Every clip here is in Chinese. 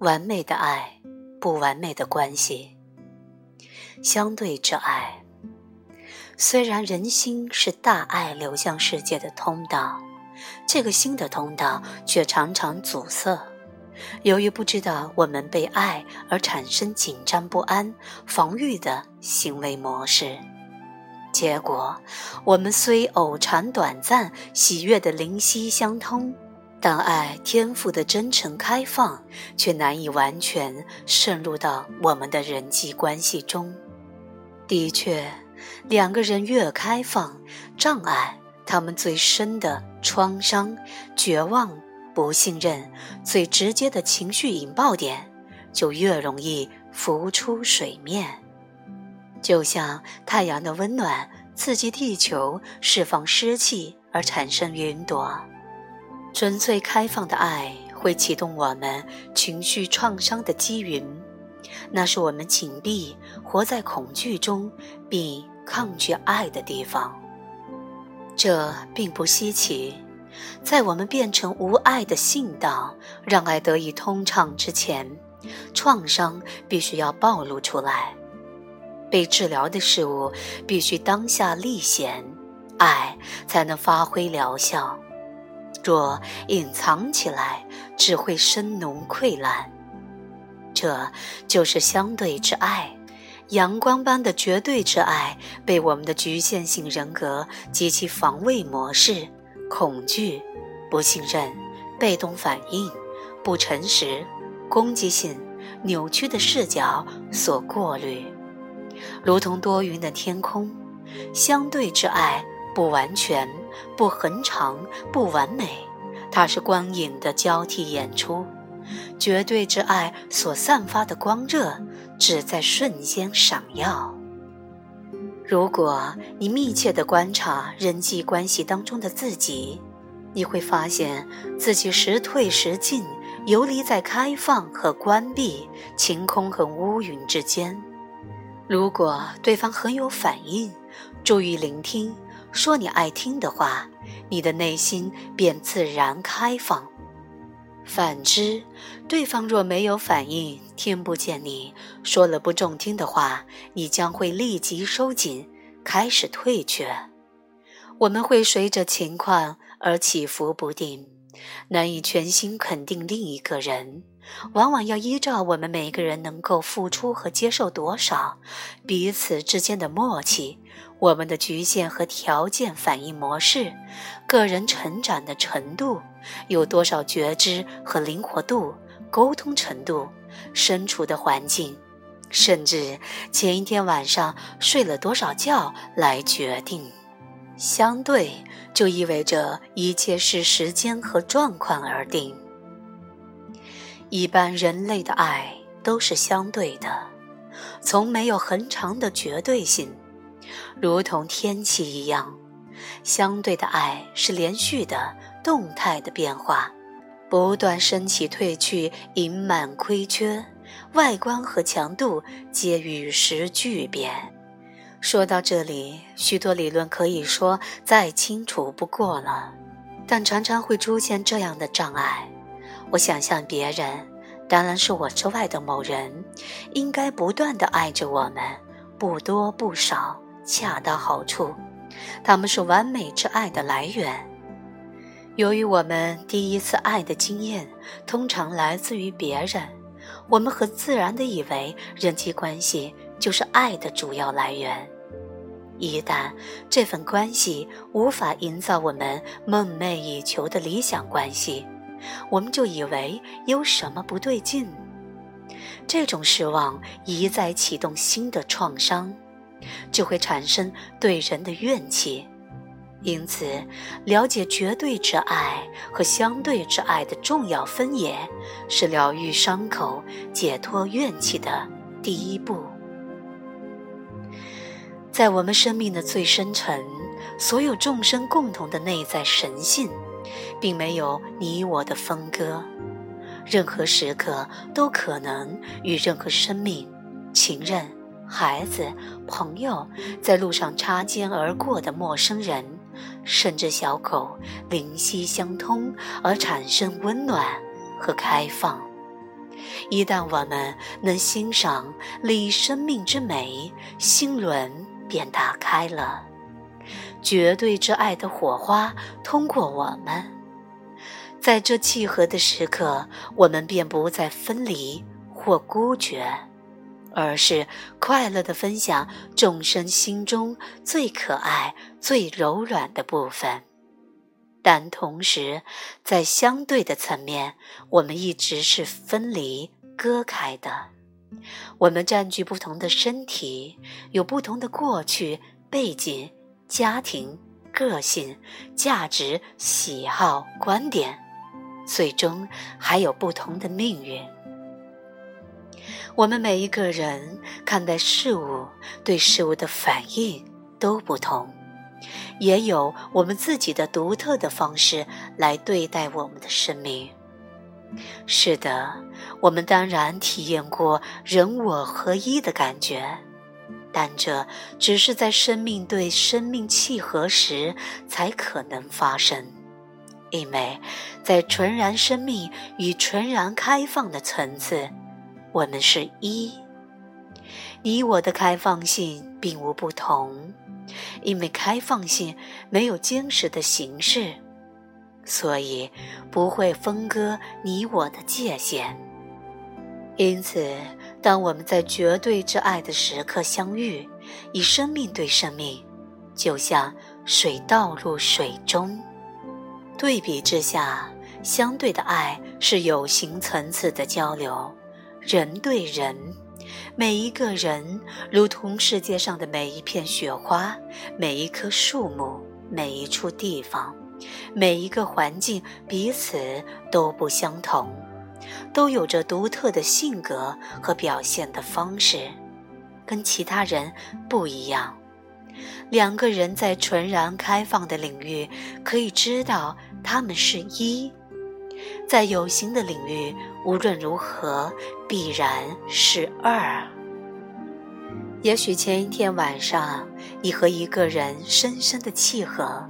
完美的爱，不完美的关系，相对之爱。虽然人心是大爱流向世界的通道，这个新的通道却常常阻塞。由于不知道我们被爱而产生紧张不安、防御的行为模式，结果我们虽偶尝短暂喜悦的灵犀相通，但爱天赋的真诚开放却难以完全渗入到我们的人际关系中。的确，两个人越开放，障碍他们最深的创伤、绝望。不信任最直接的情绪引爆点，就越容易浮出水面。就像太阳的温暖刺激地球释放湿气而产生云朵，纯粹开放的爱会启动我们情绪创伤的积云，那是我们紧闭、活在恐惧中并抗拒爱的地方。这并不稀奇。在我们变成无爱的信道，让爱得以通畅之前，创伤必须要暴露出来。被治疗的事物必须当下立显，爱才能发挥疗效。若隐藏起来，只会生浓溃烂。这就是相对之爱，阳光般的绝对之爱，被我们的局限性人格及其防卫模式。恐惧、不信任、被动反应、不诚实、攻击性、扭曲的视角所过滤，如同多云的天空。相对之爱不完全、不恒长、不完美，它是光影的交替演出。绝对之爱所散发的光热，只在瞬间闪耀。如果你密切地观察人际关系当中的自己，你会发现自己时退时进，游离在开放和关闭、晴空和乌云之间。如果对方很有反应，注意聆听，说你爱听的话，你的内心便自然开放。反之，对方若没有反应，听不见你说了不中听的话，你将会立即收紧，开始退却。我们会随着情况而起伏不定，难以全心肯定另一个人。往往要依照我们每个人能够付出和接受多少，彼此之间的默契。我们的局限和条件反应模式，个人成长的程度，有多少觉知和灵活度，沟通程度，身处的环境，甚至前一天晚上睡了多少觉来决定。相对就意味着一切是时间和状况而定。一般人类的爱都是相对的，从没有恒长的绝对性。如同天气一样，相对的爱是连续的、动态的变化，不断升起、退去、盈满、亏缺，外观和强度皆与时俱变。说到这里，许多理论可以说再清楚不过了，但常常会出现这样的障碍：我想象别人，当然是我之外的某人，应该不断地爱着我们，不多不少。恰到好处，他们是完美之爱的来源。由于我们第一次爱的经验通常来自于别人，我们很自然地以为人际关系就是爱的主要来源。一旦这份关系无法营造我们梦寐以求的理想关系，我们就以为有什么不对劲。这种失望一再启动新的创伤。就会产生对人的怨气，因此，了解绝对之爱和相对之爱的重要分野，是疗愈伤口、解脱怨气的第一步。在我们生命的最深沉，所有众生共同的内在神性，并没有你我的分割，任何时刻都可能与任何生命、情人。孩子、朋友，在路上擦肩而过的陌生人，甚至小狗，灵犀相通而产生温暖和开放。一旦我们能欣赏立生命之美，心轮便打开了，绝对之爱的火花通过我们，在这契合的时刻，我们便不再分离或孤绝，而是快乐的分享众生心中最可爱、最柔软的部分。但同时，在相对的层面，我们一直是分离、割开的。我们占据不同的身体，有不同的过去、背景、家庭、个性、价值、喜好、观点，最终还有不同的命运。我们每一个人看待事物、对事物的反应都不同。也有我们自己的独特的方式来对待我们的生命。是的，我们当然体验过人我合一的感觉，但这只是在生命对生命契合时才可能发生。因为在纯然生命与纯然开放的层次，我们是一。你我的开放性并无不同。因为开放性没有坚实的形式，所以不会分割你我的界限。因此，当我们在绝对之爱的时刻相遇，以生命对生命，就像水倒入水中。对比之下，相对的爱是有形层次的交流，人对人。每一个人，如同世界上的每一片雪花，每一棵树木，每一处地方，每一个环境，彼此都不相同，都有着独特的性格和表现的方式，跟其他人不一样。两个人在纯然开放的领域，可以知道他们是一。在有形的领域，无论如何必然是二。也许前一天晚上，你和一个人深深的契合，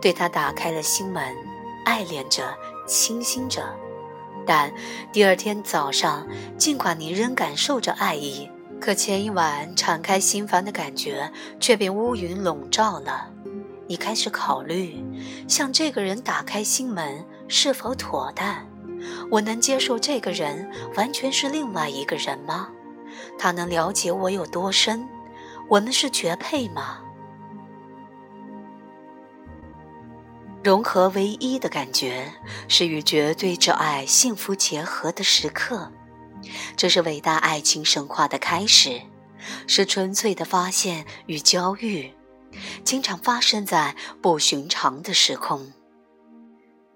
对他打开了心门，爱恋着，倾心着。但第二天早上，尽管你仍感受着爱意，可前一晚敞开心房的感觉却被乌云笼罩了。你开始考虑，向这个人打开心门。是否妥当？我能接受这个人完全是另外一个人吗？他能了解我有多深？我们是绝配吗？融合为一的感觉是与绝对之爱幸福结合的时刻，这是伟大爱情神话的开始，是纯粹的发现与交遇，经常发生在不寻常的时空。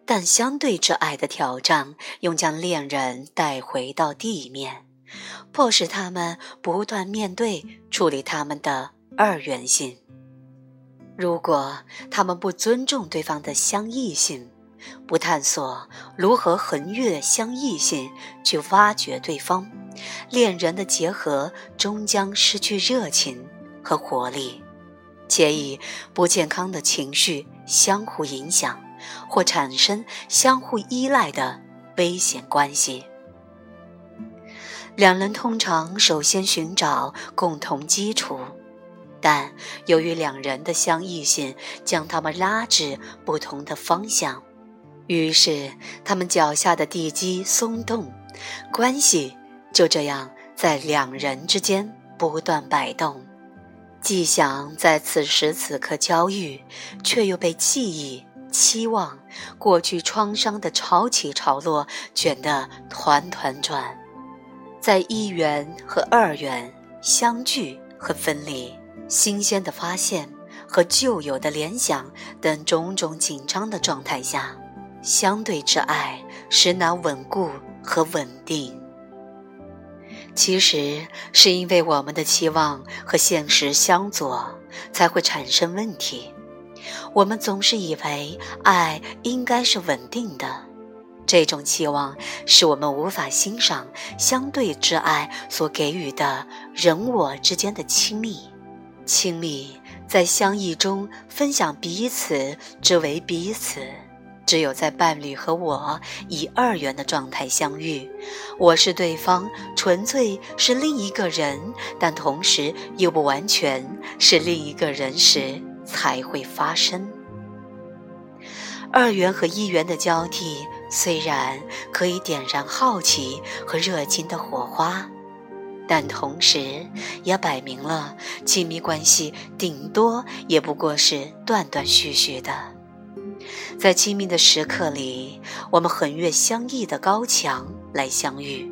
但相对之爱的挑战，又将恋人带回到地面，迫使他们不断面对处理他们的二元性。如果他们不尊重对方的相异性，不探索如何横越相异性去挖掘对方，恋人的结合终将失去热情和活力，且以不健康的情绪相互影响。或产生相互依赖的危险关系。两人通常首先寻找共同基础，但由于两人的相异性将他们拉至不同的方向，于是他们脚下的地基松动，关系就这样在两人之间不断摆动，既想在此时此刻交遇，却又被记忆。期望过去创伤的潮起潮落卷得团团转，在一元和二元相聚和分离，新鲜的发现和旧有的联想等种种紧张的状态下，相对之爱实难稳固和稳定。其实是因为我们的期望和现实相左，才会产生问题。我们总是以为爱应该是稳定的，这种期望使我们无法欣赏相对之爱所给予的人我之间的亲密。亲密在相异中分享彼此之为彼此，只有在伴侣和我以二元的状态相遇，我是对方，纯粹是另一个人，但同时又不完全是另一个人时才会发生。二元和一元的交替，虽然可以点燃好奇和热情的火花，但同时也摆明了亲密关系顶多也不过是断断续续的。在亲密的时刻里，我们横越相异的高墙来相遇，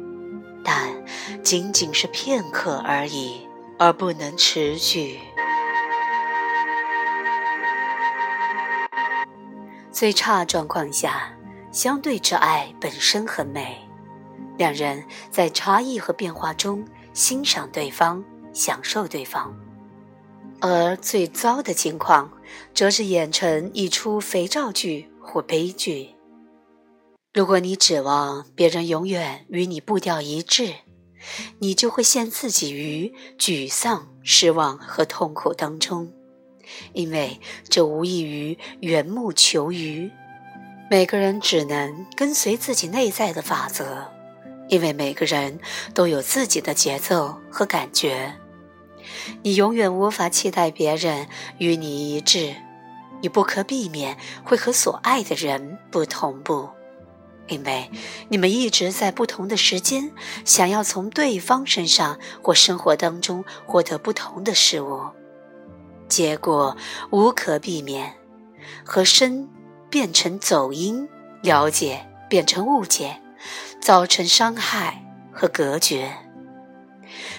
但仅仅是片刻而已，而不能持续。最差状况下，相对之爱本身很美，两人在差异和变化中欣赏对方，享受对方。而最糟的情况，则是演成一出肥皂剧或悲剧。如果你指望别人永远与你步调一致，你就会陷自己于沮丧、失望和痛苦当中，因为这无异于缘木求鱼。每个人只能跟随自己内在的法则，因为每个人都有自己的节奏和感觉。你永远无法期待别人与你一致，你不可避免会和所爱的人不同步，因为你们一直在不同的时间想要从对方身上或生活当中获得不同的事物，结果无可避免，和声变成走音，了解变成误解，造成伤害和隔绝。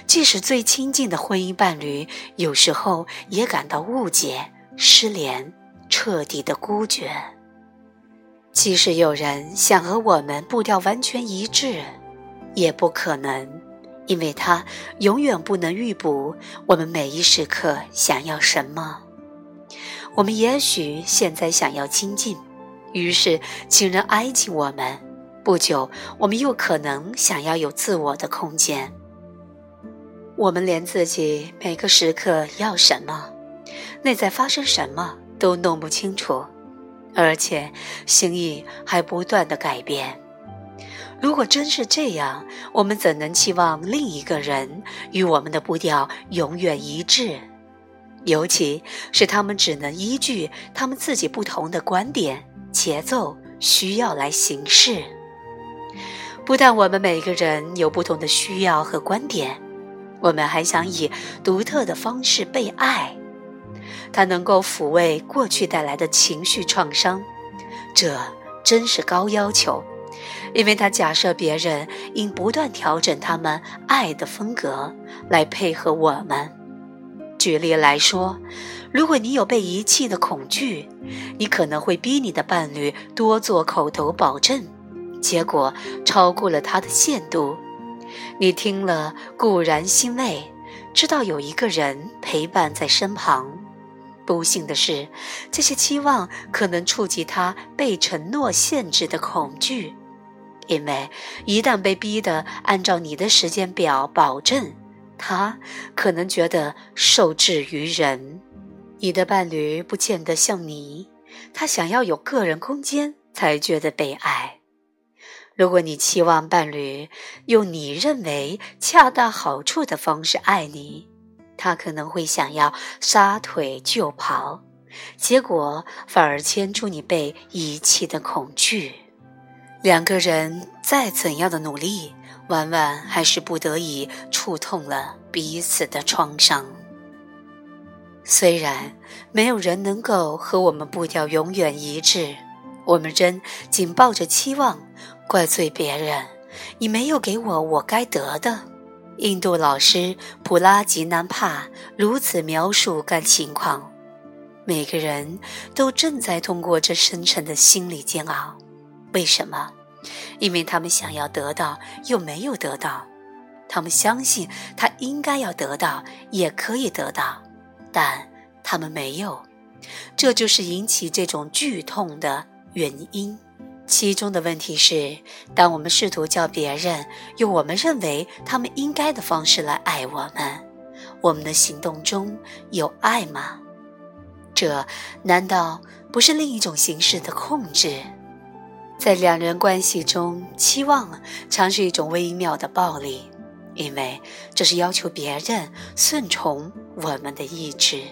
即使最亲近的婚姻伴侣，有时候也感到误解、失联、彻底的孤绝。即使有人想和我们步调完全一致，也不可能，因为他永远不能预卜我们每一时刻想要什么。我们也许现在想要亲近，于是请人挨近我们；不久，我们又可能想要有自我的空间。我们连自己每个时刻要什么，内在发生什么都弄不清楚，而且心意还不断的改变。如果真是这样，我们怎能期望另一个人与我们的步调永远一致？尤其是他们只能依据他们自己不同的观点、节奏、需要来行事。不但我们每个人有不同的需要和观点。我们还想以独特的方式被爱，它能够抚慰过去带来的情绪创伤，这真是高要求，因为他假设别人应不断调整他们爱的风格来配合我们。举例来说，如果你有被遗弃的恐惧，你可能会逼你的伴侣多做口头保证，结果超过了他的限度。你听了固然欣慰，知道有一个人陪伴在身旁。不幸的是，这些期望可能触及他被承诺限制的恐惧，因为一旦被逼得按照你的时间表保证，他可能觉得受制于人。你的伴侣不见得像你，他想要有个人空间才觉得被爱。如果你期望伴侣用你认为恰到好处的方式爱你，他可能会想要撒腿就跑，结果反而牵住你被遗弃的恐惧。两个人再怎样的努力，往往还是不得已触痛了彼此的创伤。虽然没有人能够和我们步调永远一致，我们仍紧抱着期望。怪罪别人，你没有给我我该得的。印度老师普拉吉南帕如此描述该情况：每个人都正在通过这深沉的心理煎熬。为什么？因为他们想要得到，又没有得到；他们相信他应该要得到，也可以得到，但他们没有。这就是引起这种剧痛的原因。其中的问题是，当我们试图叫别人用我们认为他们应该的方式来爱我们，我们的行动中有爱吗？这难道不是另一种形式的控制？在两人关系中，期望常是一种微妙的暴力，因为这是要求别人顺从我们的意志。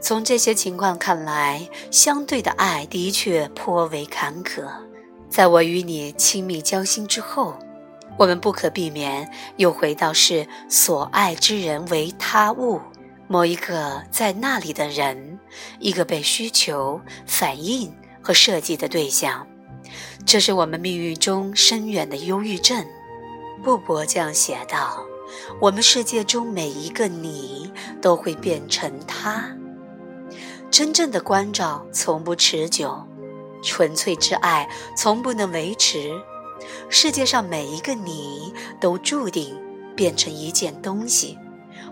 从这些情况看来，相对的爱的确颇为坎坷。在我与你亲密交心之后，我们不可避免又回到是所爱之人为他物，某一个在那里的人，一个被需求、反应和设计的对象。这是我们命运中深远的忧郁症。布伯这样写道：“我们世界中每一个你都会变成他。真正的关照从不持久，纯粹之爱从不能维持。世界上每一个你都注定变成一件东西，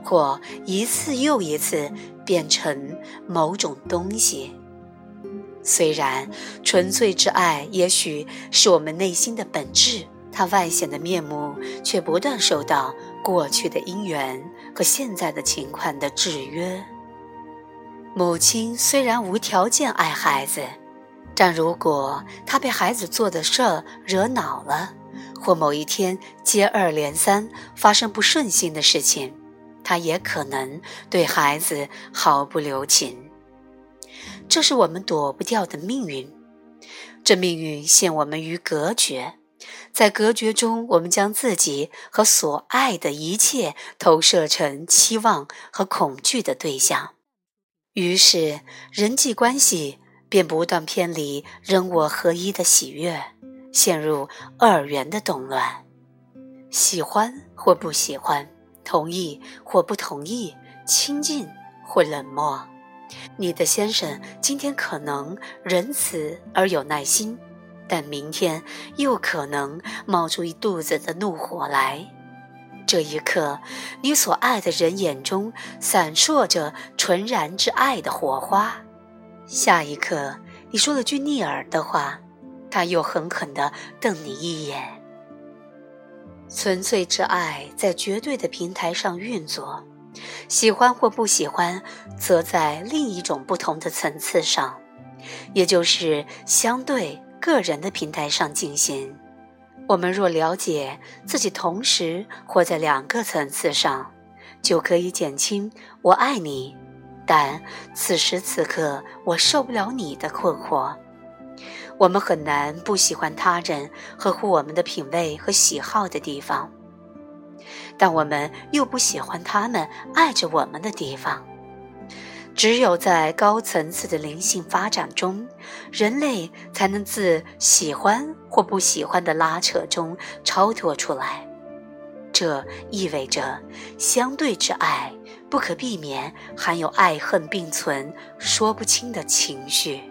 或一次又一次变成某种东西。”虽然纯粹之爱也许是我们内心的本质，它外显的面目却不断受到过去的因缘和现在的情况的制约。母亲虽然无条件爱孩子，但如果她被孩子做的事儿惹恼了，或某一天接二连三发生不顺心的事情，她也可能对孩子毫不留情。这是我们躲不掉的命运，这命运陷我们于隔绝，在隔绝中，我们将自己和所爱的一切投射成期望和恐惧的对象，于是人际关系便不断偏离人我合一的喜悦，陷入二元的动乱，喜欢或不喜欢，同意或不同意，亲近或冷漠。你的先生今天可能仁慈而有耐心，但明天又可能冒出一肚子的怒火来。这一刻，你所爱的人眼中闪烁着纯然之爱的火花；下一刻，你说了句逆耳的话，他又狠狠地瞪你一眼。纯粹之爱在绝对的平台上运作。喜欢或不喜欢，则在另一种不同的层次上，也就是相对个人的平台上进行。我们若了解自己同时活在两个层次上，就可以减轻“我爱你，但此时此刻我受不了你”的困惑。我们很难不喜欢他人合乎我们的品味和喜好的地方。但我们又不喜欢他们爱着我们的地方。只有在高层次的灵性发展中，人类才能自喜欢或不喜欢的拉扯中超脱出来。这意味着，相对之爱不可避免含有爱恨并存、说不清的情绪。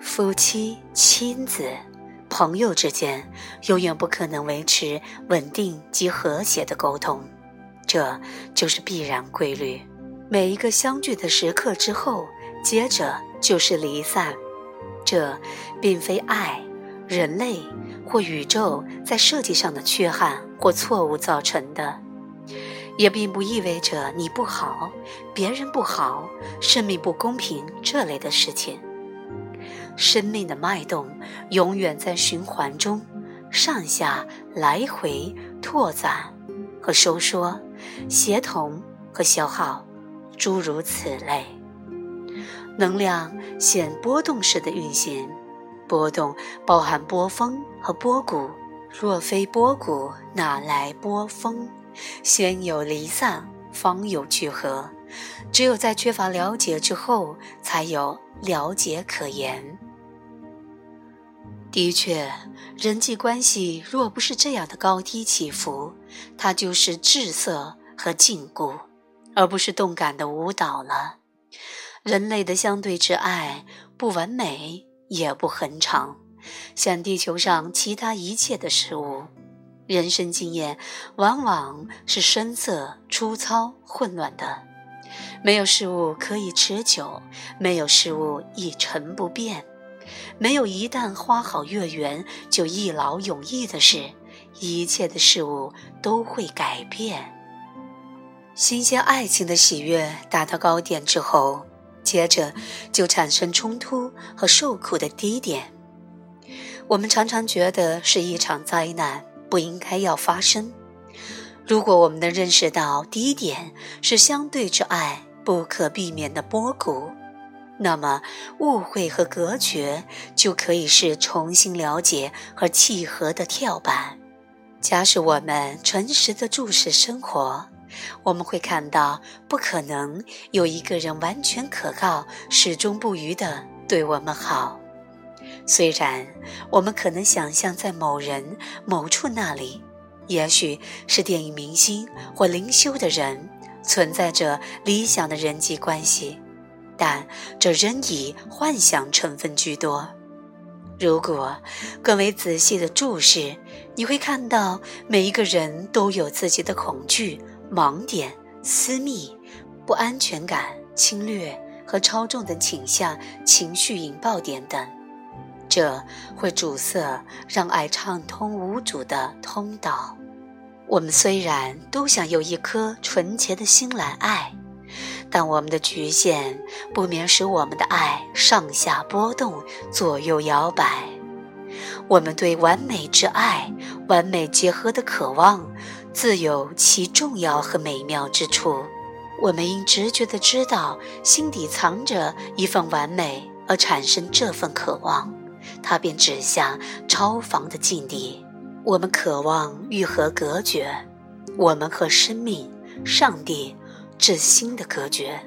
夫妻、亲子。朋友之间永远不可能维持稳定及和谐的沟通，这就是必然规律。每一个相聚的时刻之后，接着就是离散。这并非爱、人类或宇宙在设计上的缺憾或错误造成的，也并不意味着你不好、别人不好、生命不公平这类的事情。生命的脉动永远在循环中，上下来回拓展和收缩，协同和消耗，诸如此类。能量显波动式的运行，波动包含波峰和波谷。若非波谷，哪来波峰？先有离散，方有聚合。只有在缺乏了解之后，才有了解可言。的确，人际关系若不是这样的高低起伏，它就是滞涩和禁锢，而不是动感的舞蹈了。人类的相对之爱不完美，也不恒长，像地球上其他一切的事物。人生经验往往是深色、粗糙、混乱的。没有事物可以持久，没有事物一成不变。没有一旦花好月圆就一劳永逸的事，一切的事物都会改变。新鲜爱情的喜悦达到高点之后，接着就产生冲突和受苦的低点。我们常常觉得是一场灾难，不应该要发生。如果我们能认识到低点是相对之爱不可避免的波谷，那么误会和隔绝就可以是重新了解和契合的跳板。假使我们诚实的注视生活，我们会看到，不可能有一个人完全可靠、始终不渝的对我们好。虽然我们可能想象在某人某处那里，也许是电影明星或灵修的人，存在着理想的人际关系，但这仍以幻想成分居多。如果更为仔细的注视，你会看到每一个人都有自己的恐惧、盲点、私密、不安全感、侵略和超重的倾向、情绪引爆点等。这会阻塞让爱畅通无阻的通道。我们虽然都想有一颗纯洁的心来爱，但我们的局限不免使我们的爱上下波动、左右摇摆。我们对完美之爱、完美结合的渴望，自有其重要和美妙之处。我们应直觉地知道，心底藏着一份完美，而产生这份渴望。它便指向超凡的境地。我们渴望愈合隔绝，我们和生命、上帝、至心的隔绝。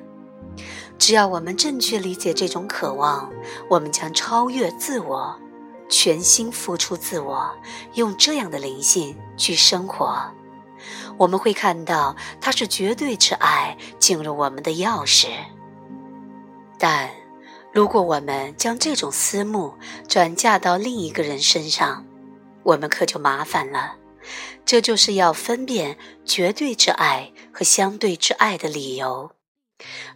只要我们正确理解这种渴望，我们将超越自我，全心付出自我，用这样的灵性去生活。我们会看到，它是绝对之爱进入我们的钥匙。但。如果我们将这种私慕转嫁到另一个人身上，我们可就麻烦了。这就是要分辨绝对之爱和相对之爱的理由。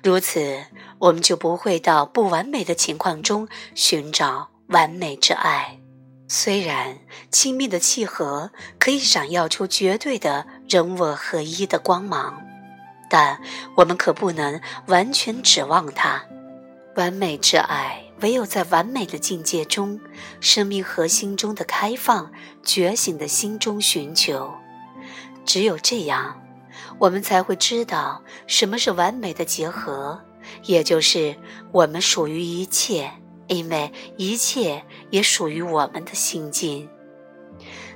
如此，我们就不会到不完美的情况中寻找完美之爱。虽然亲密的契合可以闪耀出绝对的人我合一的光芒，但我们可不能完全指望它。完美之爱，唯有在完美的境界中，生命核心中的开放、觉醒的心中寻求。只有这样，我们才会知道什么是完美的结合，也就是我们属于一切，因为一切也属于我们的心境。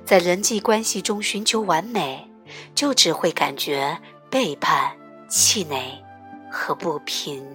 在人际关系中寻求完美，就只会感觉背叛、气馁和不平。